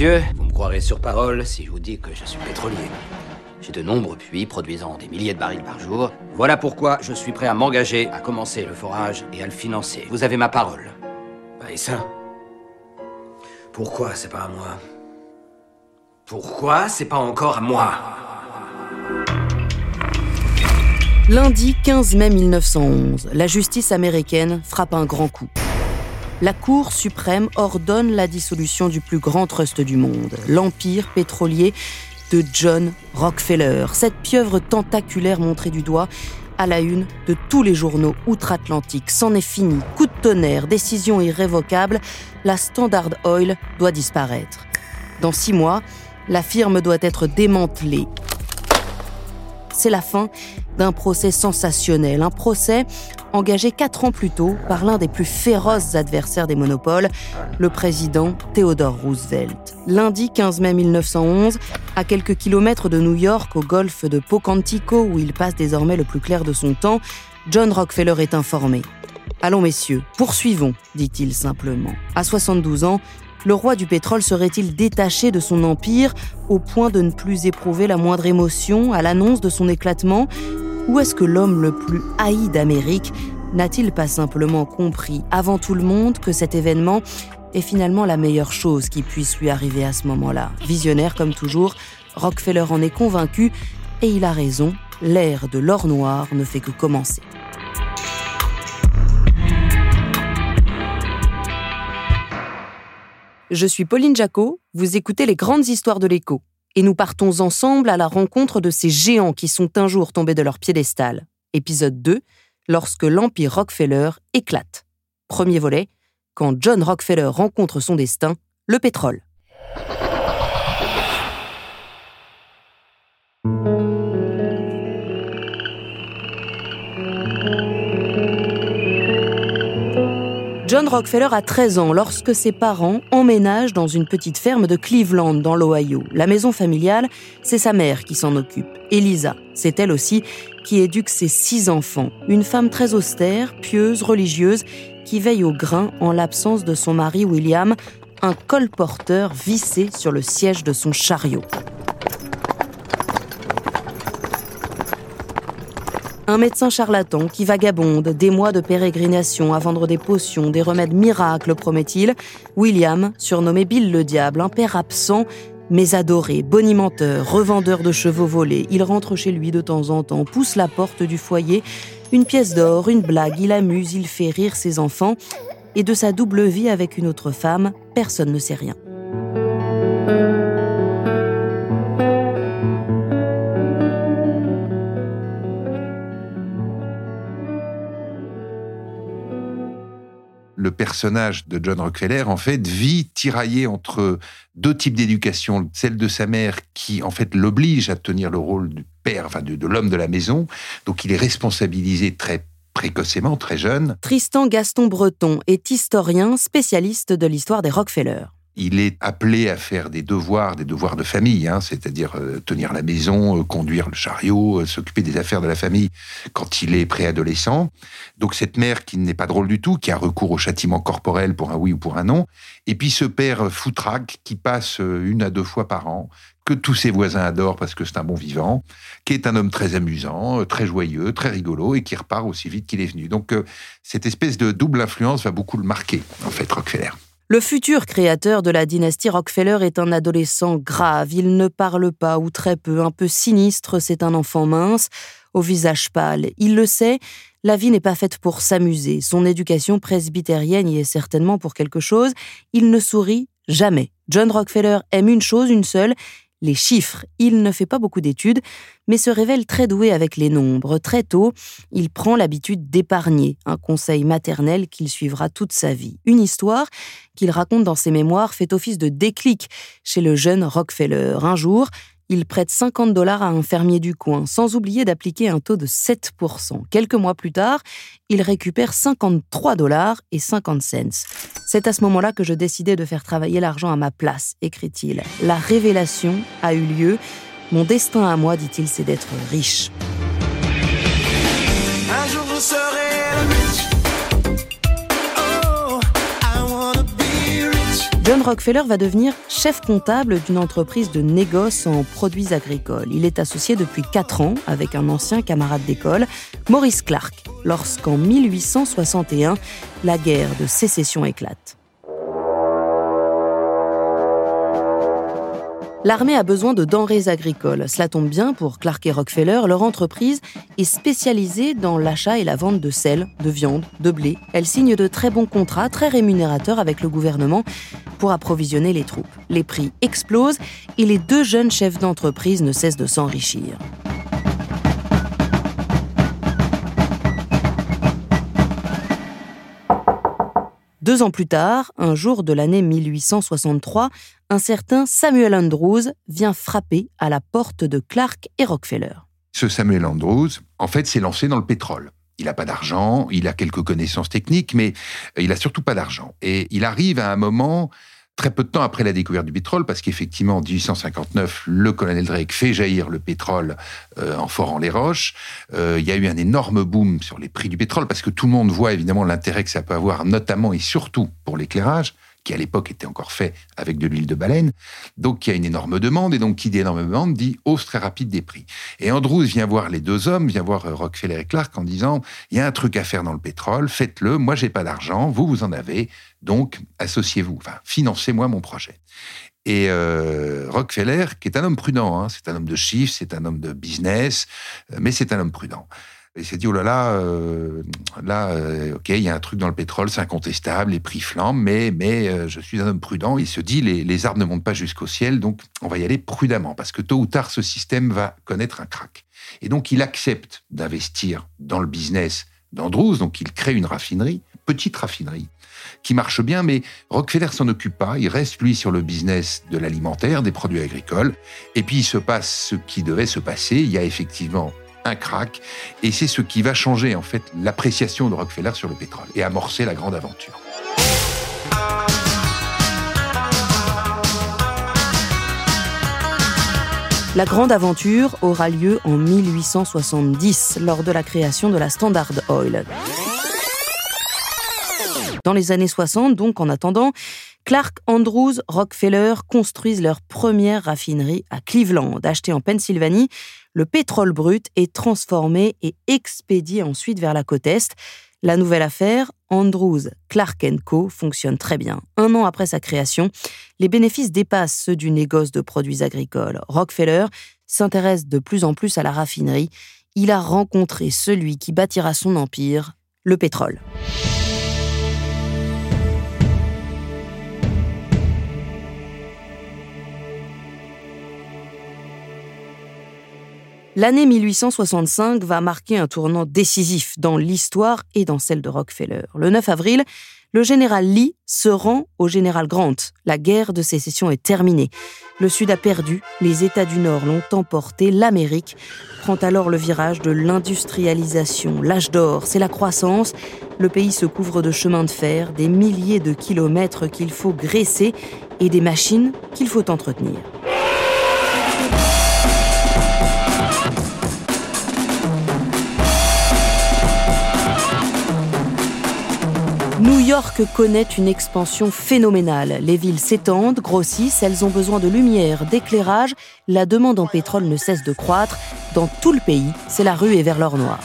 Vous me croirez sur parole si je vous dis que je suis pétrolier. J'ai de nombreux puits produisant des milliers de barils par jour. Voilà pourquoi je suis prêt à m'engager à commencer le forage et à le financer. Vous avez ma parole. Bah, et ça? Pourquoi c'est pas à moi? Pourquoi c'est pas encore à moi? Lundi 15 mai 1911, la justice américaine frappe un grand coup. La Cour suprême ordonne la dissolution du plus grand trust du monde, l'Empire pétrolier de John Rockefeller, cette pieuvre tentaculaire montrée du doigt à la une de tous les journaux outre-Atlantique. C'en est fini, coup de tonnerre, décision irrévocable, la Standard Oil doit disparaître. Dans six mois, la firme doit être démantelée, c'est la fin d'un procès sensationnel, un procès engagé quatre ans plus tôt par l'un des plus féroces adversaires des monopoles, le président Theodore Roosevelt. Lundi 15 mai 1911, à quelques kilomètres de New York, au golfe de Pocantico, où il passe désormais le plus clair de son temps, John Rockefeller est informé. Allons messieurs, poursuivons, dit-il simplement. À 72 ans, le roi du pétrole serait-il détaché de son empire au point de ne plus éprouver la moindre émotion à l'annonce de son éclatement? Ou est-ce que l'homme le plus haï d'Amérique n'a-t-il pas simplement compris avant tout le monde que cet événement est finalement la meilleure chose qui puisse lui arriver à ce moment-là? Visionnaire comme toujours, Rockefeller en est convaincu et il a raison, l'ère de l'or noir ne fait que commencer. Je suis Pauline Jacot, vous écoutez les grandes histoires de l'écho, et nous partons ensemble à la rencontre de ces géants qui sont un jour tombés de leur piédestal. Épisode 2, lorsque l'Empire Rockefeller éclate. Premier volet, quand John Rockefeller rencontre son destin, le pétrole. John Rockefeller a 13 ans lorsque ses parents emménagent dans une petite ferme de Cleveland, dans l'Ohio. La maison familiale, c'est sa mère qui s'en occupe. Elisa, c'est elle aussi qui éduque ses six enfants. Une femme très austère, pieuse, religieuse, qui veille au grain en l'absence de son mari William, un colporteur vissé sur le siège de son chariot. Un médecin charlatan qui vagabonde des mois de pérégrination à vendre des potions, des remèdes miracles, promet-il. William, surnommé Bill le Diable, un père absent, mais adoré, bonimenteur, revendeur de chevaux volés. Il rentre chez lui de temps en temps, pousse la porte du foyer, une pièce d'or, une blague, il amuse, il fait rire ses enfants. Et de sa double vie avec une autre femme, personne ne sait rien. Personnage de John Rockefeller, en fait, vit tiraillé entre deux types d'éducation. Celle de sa mère qui, en fait, l'oblige à tenir le rôle du père, enfin, de, l'homme de la maison. Donc, il est responsabilisé très précocement, très jeune. Tristan Gaston Breton est historien spécialiste de l'histoire des Rockefeller il est appelé à faire des devoirs, des devoirs de famille, hein, c'est-à-dire euh, tenir la maison, euh, conduire le chariot, euh, s'occuper des affaires de la famille quand il est préadolescent. Donc cette mère qui n'est pas drôle du tout, qui a recours au châtiment corporel pour un oui ou pour un non, et puis ce père foutraque qui passe une à deux fois par an, que tous ses voisins adorent parce que c'est un bon vivant, qui est un homme très amusant, très joyeux, très rigolo, et qui repart aussi vite qu'il est venu. Donc cette espèce de double influence va beaucoup le marquer, en fait, Rockefeller. Le futur créateur de la dynastie Rockefeller est un adolescent grave, il ne parle pas ou très peu, un peu sinistre, c'est un enfant mince, au visage pâle. Il le sait, la vie n'est pas faite pour s'amuser, son éducation presbytérienne y est certainement pour quelque chose, il ne sourit jamais. John Rockefeller aime une chose, une seule, les chiffres. Il ne fait pas beaucoup d'études, mais se révèle très doué avec les nombres. Très tôt, il prend l'habitude d'épargner, un conseil maternel qu'il suivra toute sa vie. Une histoire qu'il raconte dans ses mémoires fait office de déclic chez le jeune Rockefeller. Un jour, il prête 50 dollars à un fermier du coin, sans oublier d'appliquer un taux de 7%. Quelques mois plus tard, il récupère 53 dollars et 50 cents. C'est à ce moment-là que je décidai de faire travailler l'argent à ma place, écrit-il. La révélation a eu lieu. Mon destin à moi, dit-il, c'est d'être riche. Un jour je serai riche. John Rockefeller va devenir chef comptable d'une entreprise de négoce en produits agricoles. Il est associé depuis 4 ans avec un ancien camarade d'école, Maurice Clark, lorsqu'en 1861, la guerre de sécession éclate. L'armée a besoin de denrées agricoles. Cela tombe bien pour Clark et Rockefeller. Leur entreprise est spécialisée dans l'achat et la vente de sel, de viande, de blé. Elle signe de très bons contrats, très rémunérateurs avec le gouvernement pour approvisionner les troupes. Les prix explosent et les deux jeunes chefs d'entreprise ne cessent de s'enrichir. Deux ans plus tard, un jour de l'année 1863, un certain Samuel Andrews vient frapper à la porte de Clark et Rockefeller. Ce Samuel Andrews, en fait, s'est lancé dans le pétrole. Il n'a pas d'argent, il a quelques connaissances techniques, mais il n'a surtout pas d'argent. Et il arrive à un moment très peu de temps après la découverte du pétrole, parce qu'effectivement, en 1859, le colonel Drake fait jaillir le pétrole euh, en forant les roches. Euh, il y a eu un énorme boom sur les prix du pétrole, parce que tout le monde voit évidemment l'intérêt que ça peut avoir, notamment et surtout pour l'éclairage qui à l'époque était encore fait avec de l'huile de baleine. Donc il y a une énorme demande, et donc qui dit énorme demande dit hausse très rapide des prix. Et Andrews vient voir les deux hommes, vient voir euh, Rockefeller et Clark en disant, il y a un truc à faire dans le pétrole, faites-le, moi j'ai pas d'argent, vous vous en avez, donc associez-vous, enfin financez-moi mon projet. Et euh, Rockefeller, qui est un homme prudent, hein, c'est un homme de chiffres, c'est un homme de business, euh, mais c'est un homme prudent. Il s'est dit, oh là là, euh, là, euh, ok, il y a un truc dans le pétrole, c'est incontestable, les prix flambent, mais, mais euh, je suis un homme prudent. Il se dit, les, les arbres ne montent pas jusqu'au ciel, donc on va y aller prudemment, parce que tôt ou tard, ce système va connaître un crack. Et donc, il accepte d'investir dans le business d'Andrews, donc il crée une raffinerie, petite raffinerie, qui marche bien, mais Rockefeller s'en occupe pas. Il reste, lui, sur le business de l'alimentaire, des produits agricoles. Et puis, il se passe ce qui devait se passer. Il y a effectivement un crack. Et c'est ce qui va changer en fait l'appréciation de Rockefeller sur le pétrole et amorcer la grande aventure. La grande aventure aura lieu en 1870 lors de la création de la Standard Oil. Dans les années 60, donc en attendant, Clark Andrews Rockefeller construisent leur première raffinerie à Cleveland, achetée en Pennsylvanie. Le pétrole brut est transformé et expédié ensuite vers la côte Est. La nouvelle affaire, Andrews Clark Co, fonctionne très bien. Un an après sa création, les bénéfices dépassent ceux du négoce de produits agricoles. Rockefeller s'intéresse de plus en plus à la raffinerie. Il a rencontré celui qui bâtira son empire, le pétrole. L'année 1865 va marquer un tournant décisif dans l'histoire et dans celle de Rockefeller. Le 9 avril, le général Lee se rend au général Grant. La guerre de sécession est terminée. Le Sud a perdu, les États du Nord l'ont emporté, l'Amérique prend alors le virage de l'industrialisation. L'âge d'or, c'est la croissance. Le pays se couvre de chemins de fer, des milliers de kilomètres qu'il faut graisser et des machines qu'il faut entretenir. New York connaît une expansion phénoménale. Les villes s'étendent, grossissent, elles ont besoin de lumière, d'éclairage. La demande en pétrole ne cesse de croître. Dans tout le pays, c'est la rue et vers l'or noir.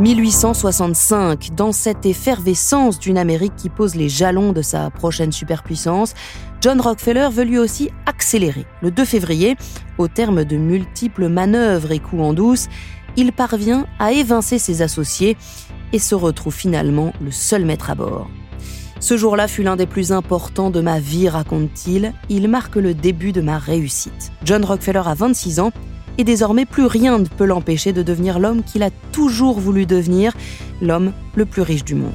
1865, dans cette effervescence d'une Amérique qui pose les jalons de sa prochaine superpuissance, John Rockefeller veut lui aussi accélérer. Le 2 février, au terme de multiples manœuvres et coups en douce, il parvient à évincer ses associés et se retrouve finalement le seul maître à bord. Ce jour-là fut l'un des plus importants de ma vie, raconte-t-il. Il marque le début de ma réussite. John Rockefeller a 26 ans et désormais plus rien ne peut l'empêcher de devenir l'homme qu'il a toujours voulu devenir, l'homme le plus riche du monde.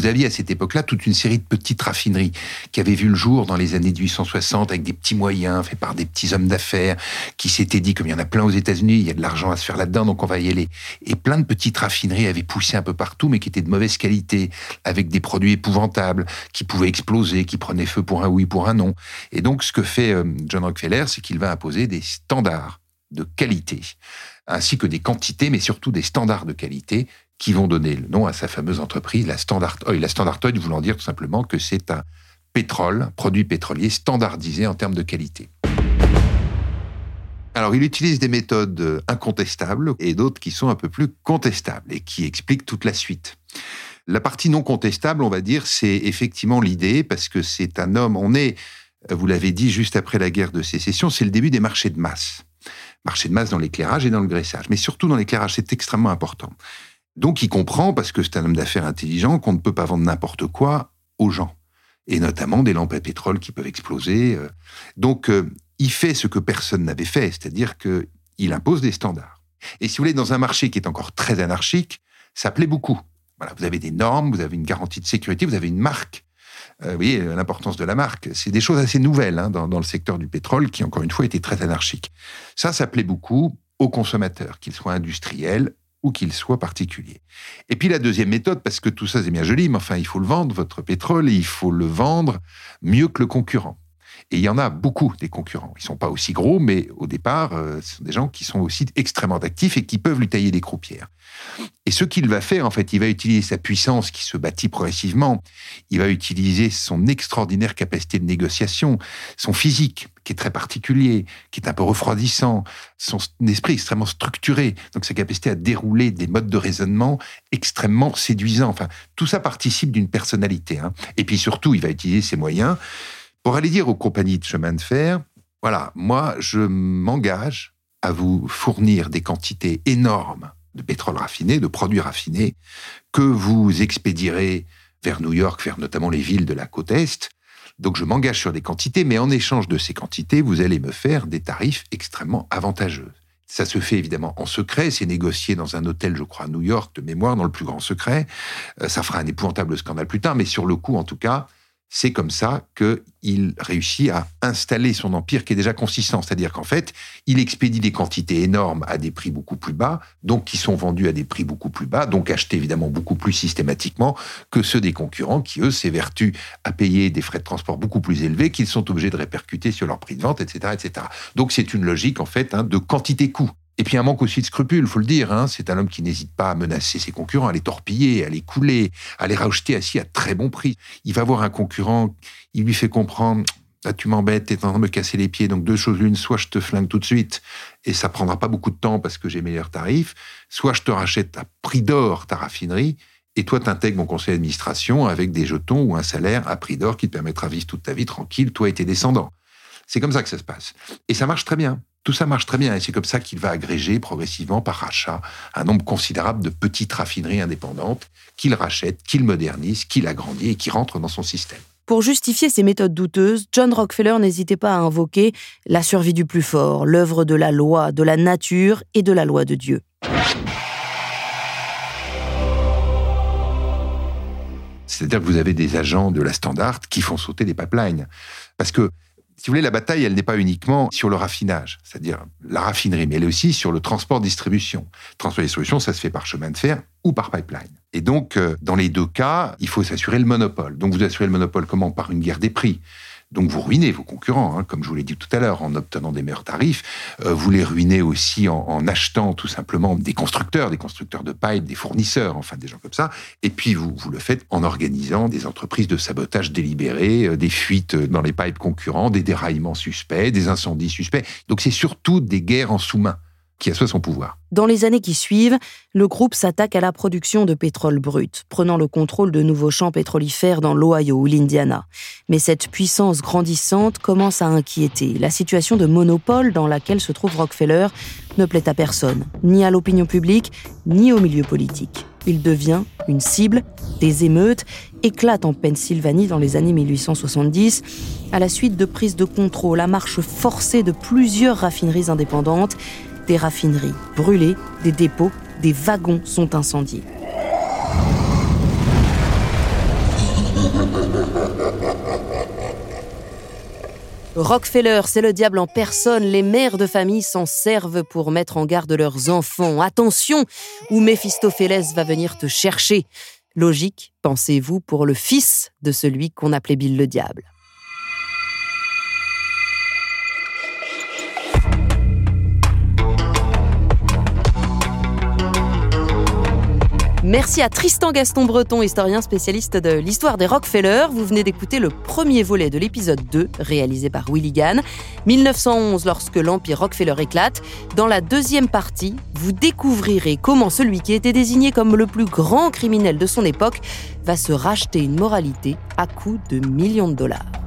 Vous aviez à cette époque-là toute une série de petites raffineries qui avaient vu le jour dans les années 1860 avec des petits moyens faits par des petits hommes d'affaires qui s'étaient dit, comme il y en a plein aux États-Unis, il y a de l'argent à se faire là-dedans, donc on va y aller. Et plein de petites raffineries avaient poussé un peu partout, mais qui étaient de mauvaise qualité, avec des produits épouvantables, qui pouvaient exploser, qui prenaient feu pour un oui, pour un non. Et donc, ce que fait euh, John Rockefeller, c'est qu'il va imposer des standards de qualité, ainsi que des quantités, mais surtout des standards de qualité qui vont donner le nom à sa fameuse entreprise, la Standard Oil. La Standard Oil voulant dire tout simplement que c'est un pétrole, produit pétrolier standardisé en termes de qualité. Alors, il utilise des méthodes incontestables et d'autres qui sont un peu plus contestables et qui expliquent toute la suite. La partie non contestable, on va dire, c'est effectivement l'idée, parce que c'est un homme, on est, vous l'avez dit, juste après la guerre de sécession, c'est le début des marchés de masse. Marchés de masse dans l'éclairage et dans le graissage, mais surtout dans l'éclairage, c'est extrêmement important. Donc il comprend, parce que c'est un homme d'affaires intelligent, qu'on ne peut pas vendre n'importe quoi aux gens, et notamment des lampes à pétrole qui peuvent exploser. Euh. Donc euh, il fait ce que personne n'avait fait, c'est-à-dire qu'il impose des standards. Et si vous voulez, dans un marché qui est encore très anarchique, ça plaît beaucoup. Voilà, vous avez des normes, vous avez une garantie de sécurité, vous avez une marque. Euh, vous voyez l'importance de la marque. C'est des choses assez nouvelles hein, dans, dans, le secteur du pétrole qui, encore une fois, était très anarchique. Ça, ça plaît beaucoup aux consommateurs, qu'ils soient industriels ou qu'il soit particulier. Et puis la deuxième méthode, parce que tout ça c'est bien joli, mais enfin il faut le vendre, votre pétrole, et il faut le vendre mieux que le concurrent. Et il y en a beaucoup des concurrents. Ils sont pas aussi gros, mais au départ, euh, ce sont des gens qui sont aussi extrêmement actifs et qui peuvent lui tailler des croupières. Et ce qu'il va faire, en fait, il va utiliser sa puissance qui se bâtit progressivement. Il va utiliser son extraordinaire capacité de négociation, son physique qui est très particulier, qui est un peu refroidissant, son esprit extrêmement structuré, donc sa capacité à dérouler des modes de raisonnement extrêmement séduisants. Enfin, tout ça participe d'une personnalité. Hein. Et puis surtout, il va utiliser ses moyens pour aller dire aux compagnies de chemin de fer, voilà, moi, je m'engage à vous fournir des quantités énormes de pétrole raffiné, de produits raffinés, que vous expédierez vers New York, vers notamment les villes de la côte Est. Donc je m'engage sur des quantités, mais en échange de ces quantités, vous allez me faire des tarifs extrêmement avantageux. Ça se fait évidemment en secret, c'est négocié dans un hôtel, je crois, à New York, de mémoire, dans le plus grand secret. Euh, ça fera un épouvantable scandale plus tard, mais sur le coup, en tout cas, c'est comme ça qu'il réussit à installer son empire qui est déjà consistant. C'est-à-dire qu'en fait, il expédie des quantités énormes à des prix beaucoup plus bas, donc qui sont vendus à des prix beaucoup plus bas, donc achetés évidemment beaucoup plus systématiquement que ceux des concurrents qui, eux, s'évertuent à payer des frais de transport beaucoup plus élevés qu'ils sont obligés de répercuter sur leur prix de vente, etc. etc. Donc c'est une logique, en fait, hein, de quantité-coût. Et puis un manque aussi de scrupules, faut le dire. Hein. C'est un homme qui n'hésite pas à menacer ses concurrents, à les torpiller, à les couler, à les racheter assis à très bon prix. Il va voir un concurrent, il lui fait comprendre Là, tu m'embêtes, t'es en train de me casser les pieds. Donc, deux choses l'une, soit je te flingue tout de suite et ça prendra pas beaucoup de temps parce que j'ai meilleur tarif, soit je te rachète à prix d'or ta raffinerie et toi, t'intègres mon conseil d'administration avec des jetons ou un salaire à prix d'or qui te permettra de vivre toute ta vie tranquille, toi et tes descendants. C'est comme ça que ça se passe. Et ça marche très bien. Tout ça marche très bien et c'est comme ça qu'il va agréger progressivement par rachat un nombre considérable de petites raffineries indépendantes qu'il rachète, qu'il modernise, qu'il agrandit et qui rentrent dans son système. Pour justifier ces méthodes douteuses, John Rockefeller n'hésitait pas à invoquer la survie du plus fort, l'œuvre de la loi, de la nature et de la loi de Dieu. C'est-à-dire que vous avez des agents de la Standard qui font sauter des pipelines. Parce que si vous voulez, la bataille, elle n'est pas uniquement sur le raffinage, c'est-à-dire la raffinerie, mais elle est aussi sur le transport-distribution. Transport-distribution, ça se fait par chemin de fer ou par pipeline. Et donc, euh, dans les deux cas, il faut s'assurer le monopole. Donc, vous assurez le monopole comment? Par une guerre des prix. Donc vous ruinez vos concurrents, hein, comme je vous l'ai dit tout à l'heure, en obtenant des meilleurs tarifs. Euh, vous les ruinez aussi en, achetant tout simplement des constructeurs, des constructeurs de pipe, des fournisseurs, enfin des gens comme ça. Et puis vous, vous le faites en organisant des entreprises de sabotage délibéré, euh, des fuites dans les pipes concurrents, des déraillements suspects, des incendies suspects. Donc c'est surtout des guerres en sous-main qui assoit son pouvoir. Dans les années qui suivent, le groupe s'attaque à la production de pétrole brut, prenant le contrôle de nouveaux champs pétrolifères dans l'Ohio ou l'Indiana. Mais cette puissance grandissante commence à inquiéter. La situation de monopole dans laquelle se trouve Rockefeller ne plaît à personne, ni à l'opinion publique, ni au milieu politique. Il devient une cible, des émeutes éclatent en Pennsylvanie dans les années 1870 à la suite de prises de contrôle à marche forcée de plusieurs raffineries indépendantes des raffineries brûlées, des dépôts, des wagons sont incendiés. Rockefeller, c'est le diable en personne. Les mères de famille s'en servent pour mettre en garde leurs enfants. Attention, ou Méphistophélès va venir te chercher. Logique, pensez-vous, pour le fils de celui qu'on appelait Bill le diable. Merci à Tristan Gaston Breton, historien spécialiste de l'histoire des Rockefeller. Vous venez d'écouter le premier volet de l'épisode 2, réalisé par Willy Gann, 1911, lorsque l'Empire Rockefeller éclate. Dans la deuxième partie, vous découvrirez comment celui qui était désigné comme le plus grand criminel de son époque va se racheter une moralité à coût de millions de dollars.